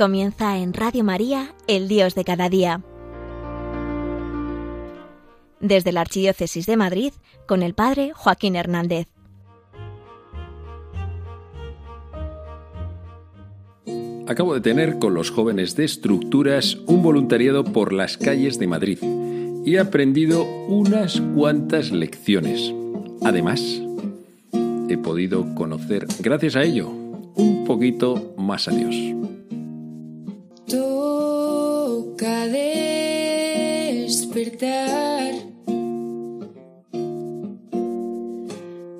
Comienza en Radio María, el Dios de cada día. Desde la Archidiócesis de Madrid, con el Padre Joaquín Hernández. Acabo de tener con los jóvenes de estructuras un voluntariado por las calles de Madrid y he aprendido unas cuantas lecciones. Además, he podido conocer, gracias a ello, un poquito más a Dios.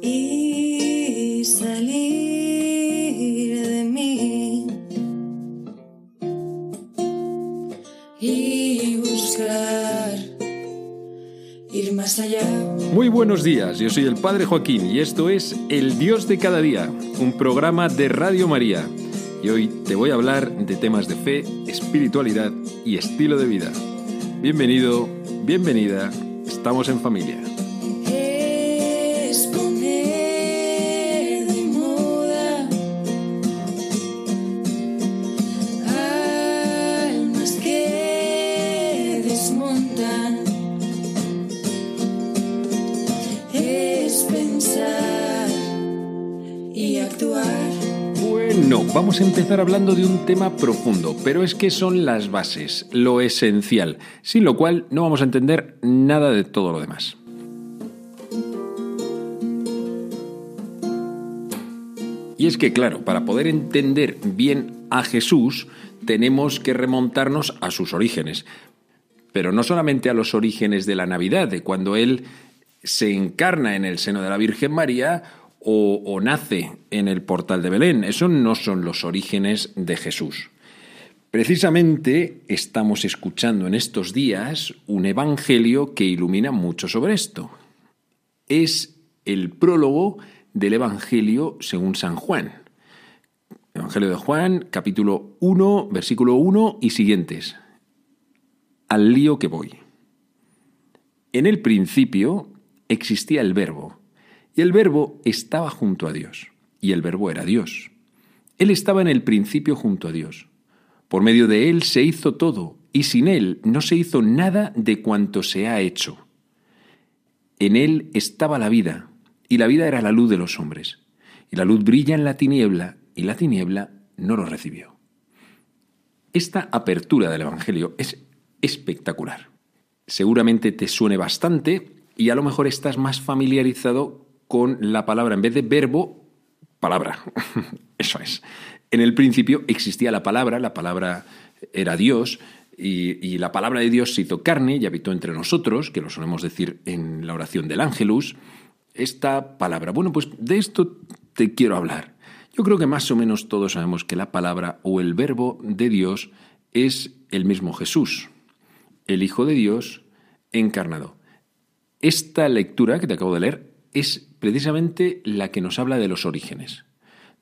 Y salir de mí y buscar ir más allá. Muy buenos días, yo soy el Padre Joaquín y esto es El Dios de cada día, un programa de Radio María. Y hoy te voy a hablar de temas de fe, espiritualidad y estilo de vida. Bienvenido, bienvenida, estamos en familia. Vamos a empezar hablando de un tema profundo, pero es que son las bases, lo esencial, sin lo cual no vamos a entender nada de todo lo demás. Y es que, claro, para poder entender bien a Jesús, tenemos que remontarnos a sus orígenes. Pero no solamente a los orígenes de la Navidad, de cuando Él se encarna en el seno de la Virgen María o, nace en el portal de Belén. Eso no son los orígenes de Jesús. Precisamente estamos escuchando en estos días un evangelio que ilumina mucho sobre esto. Es el prólogo del Evangelio según San Juan. Evangelio de Juan, capítulo 1, versículo 1 y siguientes. Al lío que voy. En el principio existía el verbo, y el verbo estaba junto a Dios, y el verbo era Dios. Él estaba en el principio junto a Dios. Por medio de él se hizo todo, y sin él no se hizo nada de cuanto se ha hecho. En él estaba la vida, y la vida era la luz de los hombres. Y la luz brilla en la tiniebla, y la tiniebla no lo recibió. Esta apertura del Evangelio es espectacular. Seguramente te suene bastante y a lo mejor estás más familiarizado con la palabra, en vez de verbo, palabra. Eso es. En el principio existía la palabra, la palabra era Dios, y, y, la palabra de Dios se hizo carne y habitó entre nosotros, que lo solemos decir en la oración del ángelus. Esta palabra, bueno, pues de esto te quiero hablar. Yo creo que más o menos todos sabemos que la palabra o el verbo de Dios es el mismo Jesús, el Hijo de Dios encarnado. Esta lectura que te acabo de leer es precisamente la que nos habla de los orígenes.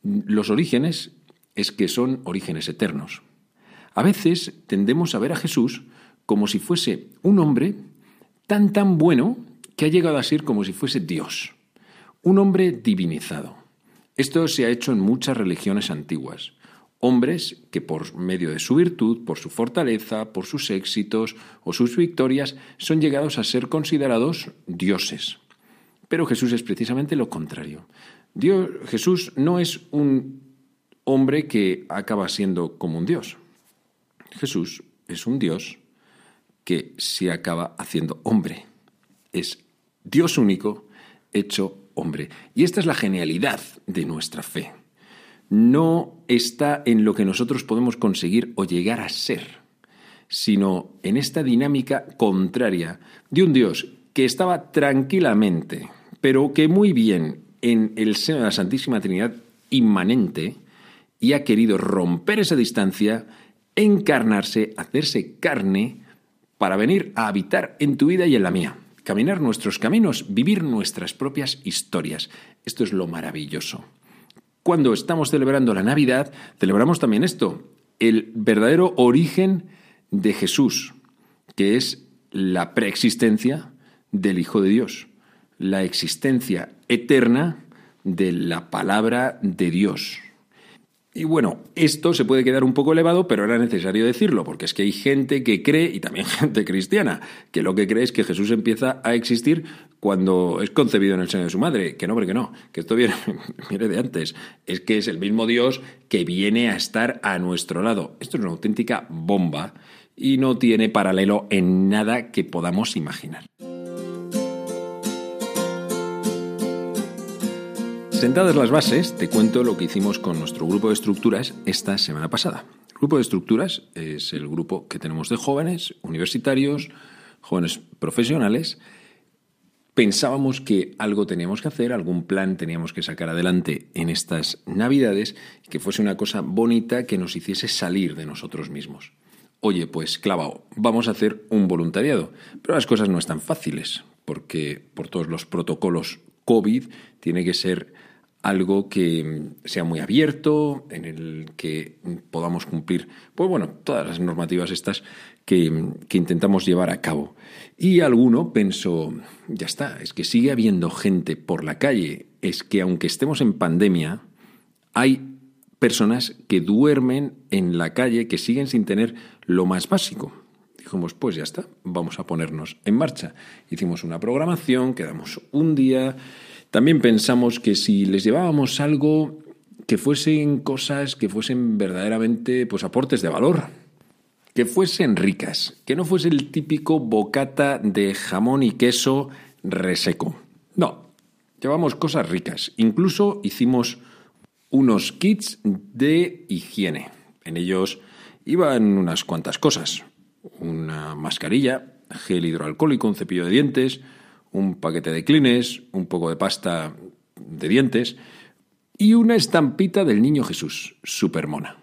Los orígenes es que son orígenes eternos. A veces tendemos a ver a Jesús como si fuese un hombre tan tan bueno que ha llegado a ser como si fuese Dios, un hombre divinizado. Esto se ha hecho en muchas religiones antiguas. Hombres que por medio de su virtud, por su fortaleza, por sus éxitos o sus victorias, son llegados a ser considerados dioses. Pero Jesús es precisamente lo contrario. Dios, Jesús no es un hombre que acaba siendo como un dios. Jesús es un Dios que se acaba haciendo hombre. Es Dios único hecho hombre. Y esta es la genialidad de nuestra fe. No está en lo que nosotros podemos conseguir o llegar a ser, sino en esta dinámica contraria de un Dios que estaba tranquilamente, pero que muy bien en el seno de la Santísima Trinidad inmanente y ha querido romper esa distancia encarnarse, hacerse carne, para venir a habitar en tu vida y en la mía, caminar nuestros caminos, vivir nuestras propias historias. Esto es lo maravilloso. Cuando estamos celebrando la Navidad, celebramos también esto, el verdadero origen de Jesús, que es la preexistencia del Hijo de Dios, la existencia eterna de la palabra de Dios. Y bueno, esto se puede quedar un poco elevado, pero era necesario decirlo, porque es que hay gente que cree, y también gente cristiana, que lo que cree es que Jesús empieza a existir cuando es concebido en el seno de su madre. Que no, porque no, que esto viene, viene de antes. Es que es el mismo Dios que viene a estar a nuestro lado. Esto es una auténtica bomba y no tiene paralelo en nada que podamos imaginar. Sentadas las bases, te cuento lo que hicimos con nuestro grupo de estructuras esta semana pasada. El grupo de estructuras es el grupo que tenemos de jóvenes, universitarios, jóvenes profesionales. Pensábamos que algo teníamos que hacer, algún plan teníamos que sacar adelante en estas Navidades, que fuese una cosa bonita que nos hiciese salir de nosotros mismos. Oye, pues clavado, vamos a hacer un voluntariado. Pero las cosas no están fáciles, porque por todos los protocolos COVID tiene que ser algo que sea muy abierto, en el que podamos cumplir, pues bueno, todas las normativas estas que, que, intentamos llevar a cabo. Y alguno pensó, ya está, es que sigue habiendo gente por la calle, es que aunque estemos en pandemia, hay personas que duermen en la calle, que siguen sin tener lo más básico. Dijimos, pues ya está, vamos a ponernos en marcha. Hicimos una programación, quedamos un día también pensamos que si les llevábamos algo que fuesen cosas que fuesen verdaderamente pues aportes de valor, que fuesen ricas, que no fuese el típico bocata de jamón y queso reseco. No, llevamos cosas ricas. Incluso hicimos unos kits de higiene. En ellos iban unas cuantas cosas. Una mascarilla, gel hidroalcohólico, un cepillo de dientes, un paquete de clines, un poco de pasta de dientes y una estampita del Niño Jesús, supermona.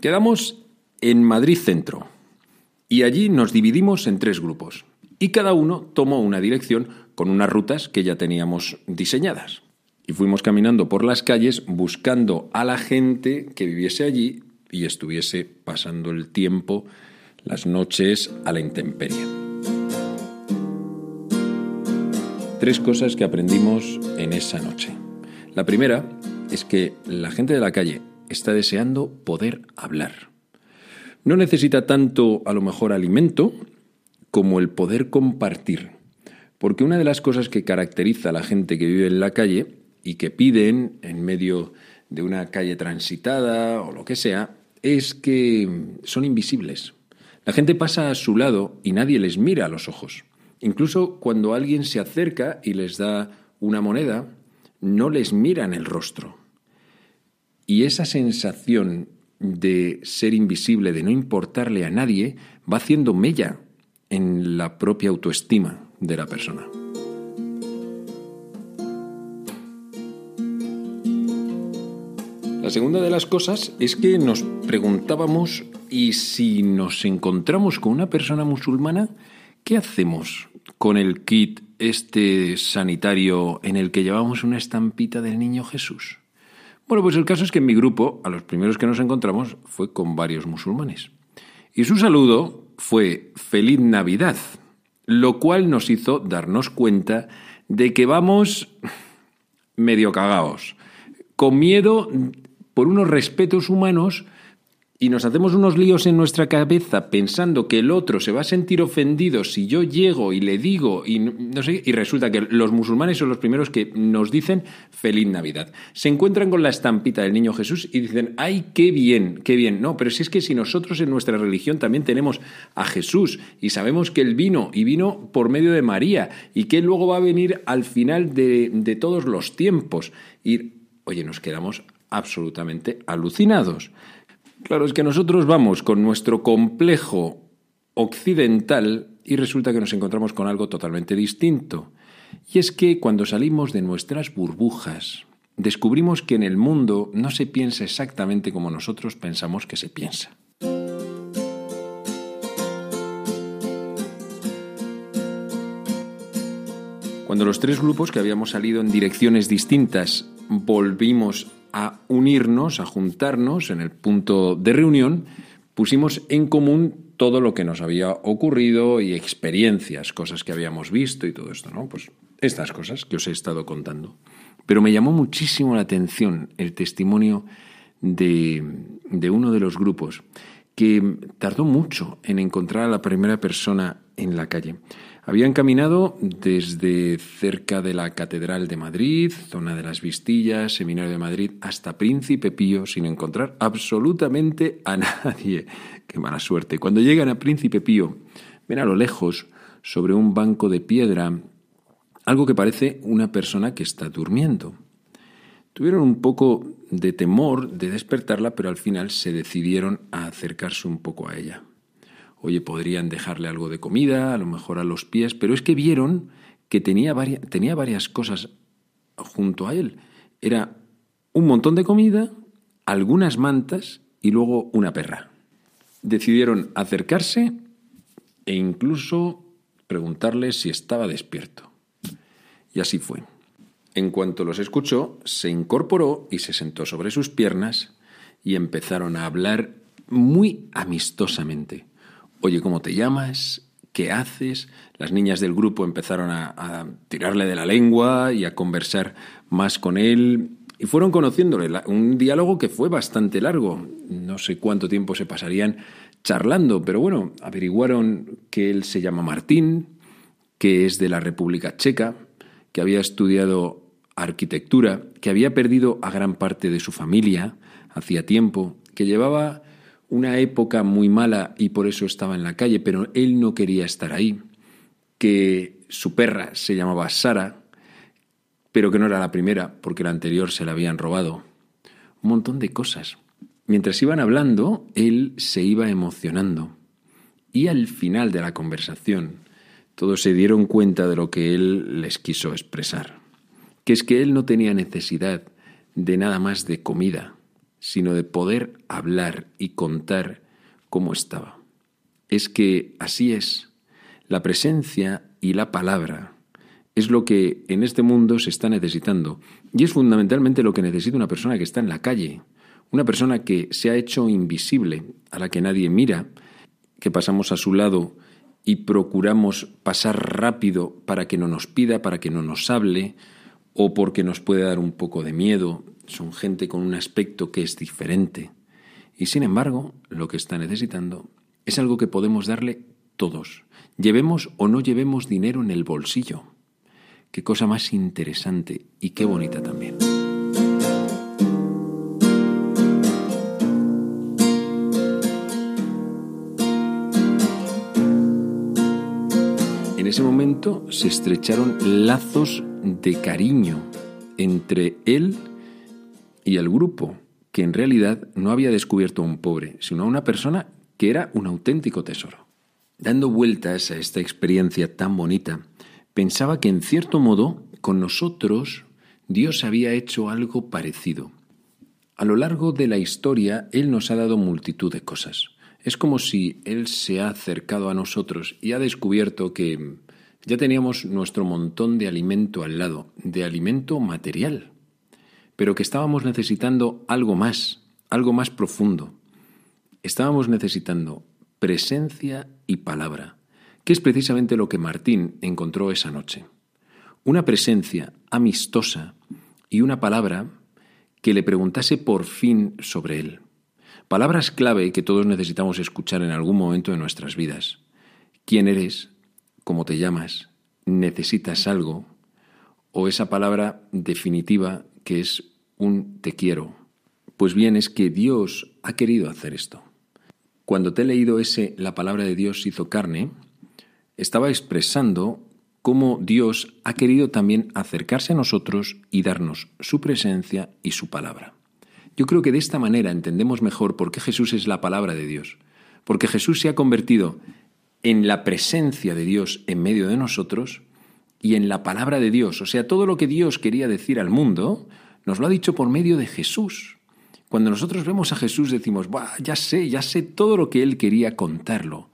Quedamos en Madrid Centro y allí nos dividimos en tres grupos y cada uno tomó una dirección con unas rutas que ya teníamos diseñadas. Y fuimos caminando por las calles buscando a la gente que viviese allí y estuviese pasando el tiempo, las noches a la intemperie. Tres cosas que aprendimos en esa noche. La primera es que la gente de la calle está deseando poder hablar. No necesita tanto, a lo mejor, alimento como el poder compartir. Porque una de las cosas que caracteriza a la gente que vive en la calle y que piden en medio de una calle transitada o lo que sea, es que son invisibles. La gente pasa a su lado y nadie les mira a los ojos. Incluso cuando alguien se acerca y les da una moneda, no les miran el rostro. Y esa sensación de ser invisible, de no importarle a nadie, va haciendo mella en la propia autoestima de la persona. La segunda de las cosas es que nos preguntábamos, ¿y si nos encontramos con una persona musulmana, ¿Qué hacemos con el kit este sanitario en el que llevamos una estampita del niño Jesús? Bueno, pues el caso es que en mi grupo, a los primeros que nos encontramos, fue con varios musulmanes. Y su saludo fue Feliz Navidad, lo cual nos hizo darnos cuenta de que vamos medio cagados, con miedo por unos respetos humanos y nos hacemos unos líos en nuestra cabeza pensando que el otro se va a sentir ofendido si yo llego y le digo y no sé y resulta que los musulmanes son los primeros que nos dicen feliz Navidad. Se encuentran con la estampita del niño Jesús y dicen, "Ay, qué bien, qué bien." No, pero si es que si nosotros en nuestra religión también tenemos a Jesús y sabemos que él vino y vino por medio de María y que luego va a venir al final de, de todos los tiempos y oye, nos quedamos absolutamente alucinados. Claro, es que nosotros vamos con nuestro complejo occidental y resulta que nos encontramos con algo totalmente distinto. Y es que cuando salimos de nuestras burbujas, descubrimos que en el mundo no se piensa exactamente como nosotros pensamos que se piensa. Cuando los tres grupos que habíamos salido en direcciones distintas volvimos a unirnos, a juntarnos en el punto de reunión, pusimos en común todo lo que nos había ocurrido y experiencias, cosas que habíamos visto y todo esto, ¿no? Pues estas cosas que os he estado contando. Pero me llamó muchísimo la atención el testimonio de, de uno de los grupos que tardó mucho en encontrar a la primera persona en la calle. Habían caminado desde cerca de la Catedral de Madrid, zona de las Vistillas, Seminario de Madrid, hasta Príncipe Pío sin encontrar absolutamente a nadie. Qué mala suerte. Cuando llegan a Príncipe Pío, ven a lo lejos, sobre un banco de piedra, algo que parece una persona que está durmiendo. Tuvieron un poco de temor de despertarla, pero al final se decidieron a acercarse un poco a ella. Oye, podrían dejarle algo de comida, a lo mejor a los pies, pero es que vieron que tenía varias, tenía varias cosas junto a él. Era un montón de comida, algunas mantas y luego una perra. Decidieron acercarse e incluso preguntarle si estaba despierto. Y así fue. En cuanto los escuchó, se incorporó y se sentó sobre sus piernas y empezaron a hablar muy amistosamente. Oye, ¿cómo te llamas? ¿Qué haces? Las niñas del grupo empezaron a, tirarle de la lengua y a conversar más con él y fueron conociéndole. Un diálogo que fue bastante largo. No sé cuánto tiempo se pasarían charlando, pero bueno, averiguaron que él se llama Martín, que es de la República Checa, que había estudiado arquitectura, que había perdido a gran parte de su familia hacía tiempo, que llevaba una época muy mala y por eso estaba en la calle, pero él no quería estar ahí, que su perra se llamaba Sara, pero que no era la primera, porque la anterior se la habían robado. Un montón de cosas. Mientras iban hablando, él se iba emocionando. Y al final de la conversación, todos se dieron cuenta de lo que él les quiso expresar, que es que él no tenía necesidad de nada más de comida, sino de poder hablar y contar cómo estaba. Es que así es. La presencia y la palabra es lo que en este mundo se está necesitando y es fundamentalmente lo que necesita una persona que está en la calle, una persona que se ha hecho invisible, a la que nadie mira, que pasamos a su lado y procuramos pasar rápido para que no nos pida, para que no nos hable, o porque nos puede dar un poco de miedo, son gente con un aspecto que es diferente. Y sin embargo, lo que está necesitando es algo que podemos darle todos, llevemos o no llevemos dinero en el bolsillo. Qué cosa más interesante y qué bonita también. En ese momento se estrecharon lazos de cariño entre él y el grupo, que en realidad no había descubierto a un pobre, sino a una persona que era un auténtico tesoro. Dando vueltas a esta experiencia tan bonita, pensaba que en cierto modo con nosotros Dios había hecho algo parecido. A lo largo de la historia Él nos ha dado multitud de cosas. Es como si Él se ha acercado a nosotros y ha descubierto que ya teníamos nuestro montón de alimento al lado, de alimento material pero que estábamos necesitando algo más, algo más profundo. Estábamos necesitando presencia y palabra, que es precisamente lo que Martín encontró esa noche. Una presencia amistosa y una palabra que le preguntase por fin sobre él. Palabras clave que todos necesitamos escuchar en algún momento de nuestras vidas. ¿Quién eres? ¿Cómo te llamas? ¿Necesitas algo? O esa palabra definitiva que es un te quiero. Pues bien, es que Dios ha querido hacer esto. Cuando te he leído ese La palabra de Dios hizo carne, estaba expresando cómo Dios ha querido también acercarse a nosotros y darnos su presencia y su palabra. Yo creo que de esta manera entendemos mejor por qué Jesús es la palabra de Dios, porque Jesús se ha convertido en la presencia de Dios en medio de nosotros y en la palabra de Dios. O sea, todo lo que Dios quería decir al mundo, nos lo ha dicho por medio de Jesús. Cuando nosotros vemos a Jesús decimos, ya sé, ya sé todo lo que Él quería contarlo.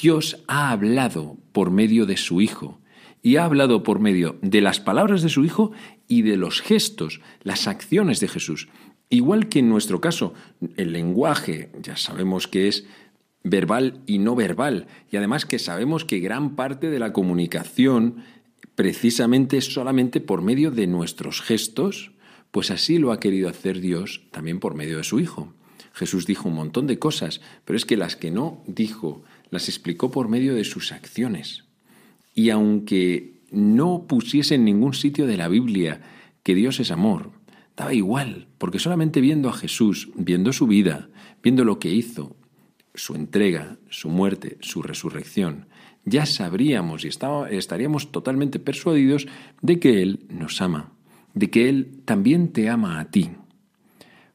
Dios ha hablado por medio de su Hijo y ha hablado por medio de las palabras de su Hijo y de los gestos, las acciones de Jesús. Igual que en nuestro caso, el lenguaje, ya sabemos que es verbal y no verbal, y además que sabemos que gran parte de la comunicación precisamente solamente por medio de nuestros gestos, Pues así lo ha querido hacer Dios también por medio de su Hijo. Jesús dijo un montón de cosas, pero es que las que no dijo las explicó por medio de sus acciones. Y aunque no pusiese en ningún sitio de la Biblia que Dios es amor, daba igual, porque solamente viendo a Jesús, viendo su vida, viendo lo que hizo, su entrega, su muerte, su resurrección, ya sabríamos y estaríamos totalmente persuadidos de que Él nos ama, de que Él también te ama a ti,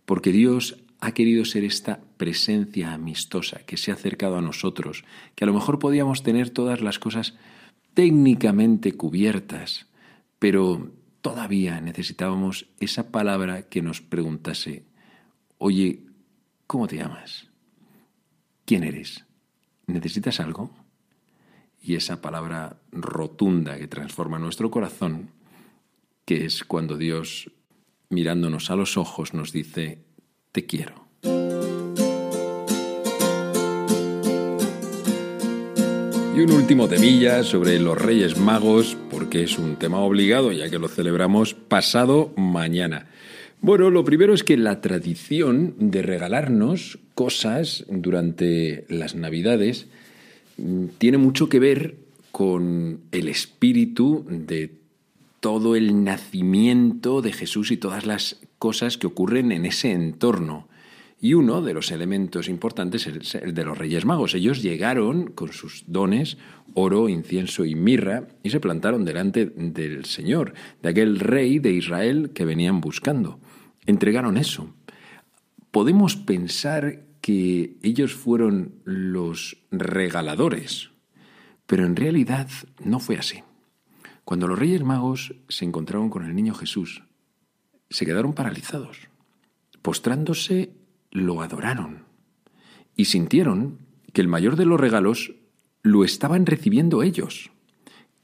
porque Dios ha querido ser esta presencia amistosa que se ha acercado a nosotros, que a lo mejor podíamos tener todas las cosas técnicamente cubiertas, pero todavía necesitábamos esa palabra que nos preguntase, oye, ¿cómo te llamas? ¿Quién eres? ¿Necesitas algo? Y esa palabra rotunda que transforma nuestro corazón, que es cuando Dios, mirándonos a los ojos, nos dice, te quiero. Y un último temilla sobre los Reyes Magos, porque es un tema obligado ya que lo celebramos pasado mañana. Bueno, lo primero es que la tradición de regalarnos cosas durante las Navidades mm, tiene mucho que ver con el espíritu de todo el nacimiento de Jesús y todas las cosas que ocurren en ese entorno. Y uno de los elementos importantes es el de los Reyes Magos. Ellos llegaron con sus dones, oro, incienso y mirra, y se plantaron delante del Señor, de aquel rey de Israel que venían buscando. Entregaron eso. Podemos pensar que ellos fueron los regaladores, pero en realidad no fue así. Cuando los Reyes Magos se encontraron con el niño Jesús, se quedaron paralizados. Postrándose lo adoraron y sintieron que el mayor de los regalos lo estaban recibiendo ellos.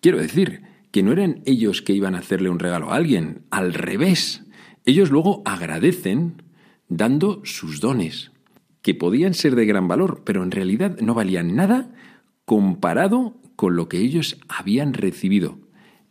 Quiero decir, que no eran ellos que iban a hacerle un regalo a alguien, al revés. Ellos luego agradecen dando sus dones, que podían ser de gran valor, pero en realidad no valían nada comparado con lo que ellos habían recibido,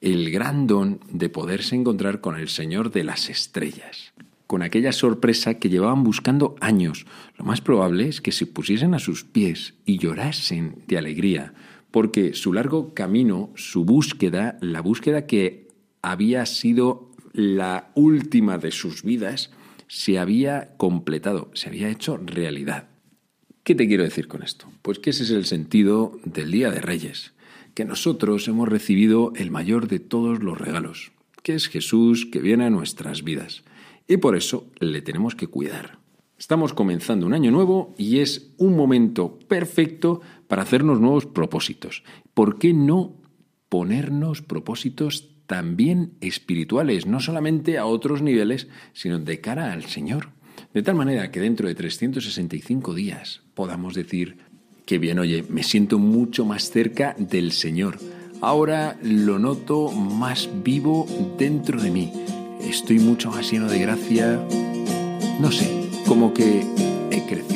el gran don de poderse encontrar con el Señor de las estrellas con aquella sorpresa que llevaban buscando años. Lo más probable es que se pusiesen a sus pies y llorasen de alegría, porque su largo camino, su búsqueda, la búsqueda que había sido la última de sus vidas, se había completado, se había hecho realidad. ¿Qué te quiero decir con esto? Pues que ese es el sentido del Día de Reyes, que nosotros hemos recibido el mayor de todos los regalos, que es Jesús que viene a nuestras vidas y por eso le tenemos que cuidar. Estamos comenzando un año nuevo y es un momento perfecto para hacernos nuevos propósitos. ¿Por qué no ponernos propósitos también espirituales, no solamente a otros niveles, sino de cara al Señor? De tal manera que dentro de 365 días podamos decir, que bien, oye, me siento mucho más cerca del Señor. Ahora lo noto más vivo dentro de mí estoy mucho más lleno de gracia. No sé, como que he crecido.